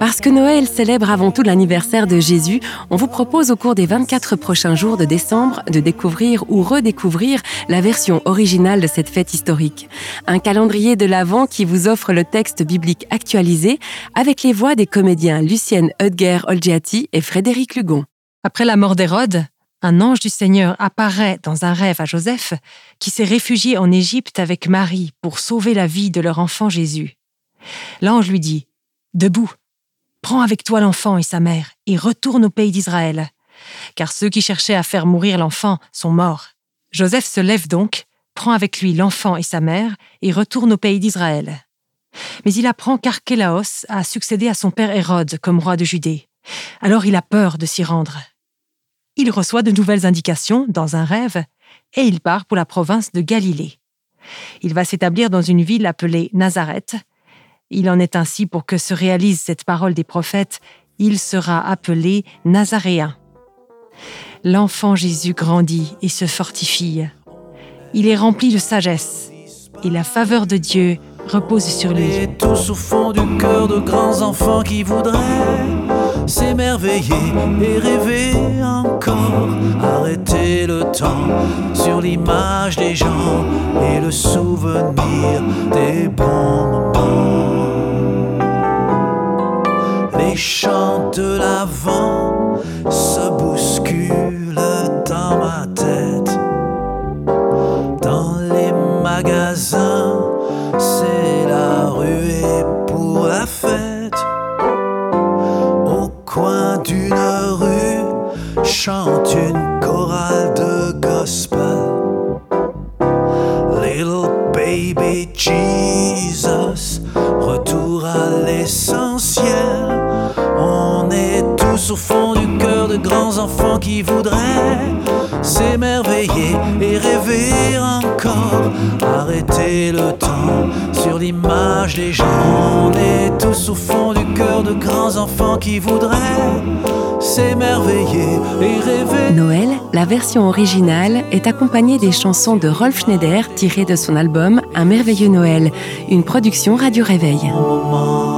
Puisque Noël célèbre avant tout l'anniversaire de Jésus, on vous propose au cours des 24 prochains jours de décembre de découvrir ou redécouvrir la version originale de cette fête historique. Un calendrier de l'Avent qui vous offre le texte biblique actualisé avec les voix des comédiens Lucienne Hudger-Olgiati et Frédéric Lugon. Après la mort d'Hérode, un ange du Seigneur apparaît dans un rêve à Joseph, qui s'est réfugié en Égypte avec Marie pour sauver la vie de leur enfant Jésus. L'ange lui dit Debout, prends avec toi l'enfant et sa mère et retourne au pays d'Israël, car ceux qui cherchaient à faire mourir l'enfant sont morts. Joseph se lève donc, prend avec lui l'enfant et sa mère et retourne au pays d'Israël. Mais il apprend qu'Archélaos a succédé à son père Hérode comme roi de Judée. Alors il a peur de s'y rendre il reçoit de nouvelles indications dans un rêve et il part pour la province de Galilée. Il va s'établir dans une ville appelée Nazareth. Il en est ainsi pour que se réalise cette parole des prophètes, il sera appelé Nazaréen. L'enfant Jésus grandit et se fortifie. Il est rempli de sagesse et la faveur de Dieu repose sur lui. Et au du cœur de s'émerveiller et rêver encore. Arrêter le temps sur l'image des gens et le souvenir des bons moments. Les chants de l'avant se bousculent dans ma tête. Dans les magasins, chante une chorale de gospel. Little baby Jesus, retour à l'essentiel. On est tous au fond du cœur de grands enfants qui voudraient s'émerveiller et rêver encore. Arrêter le temps sur l'image des gens. On est tous au fond du cœur de grands enfants qui voudraient s'émerveiller et rêver. Noël, la version originale, est accompagnée des chansons de Rolf Schneider tirées de son album Un merveilleux Noël, une production Radio Réveil. Moment.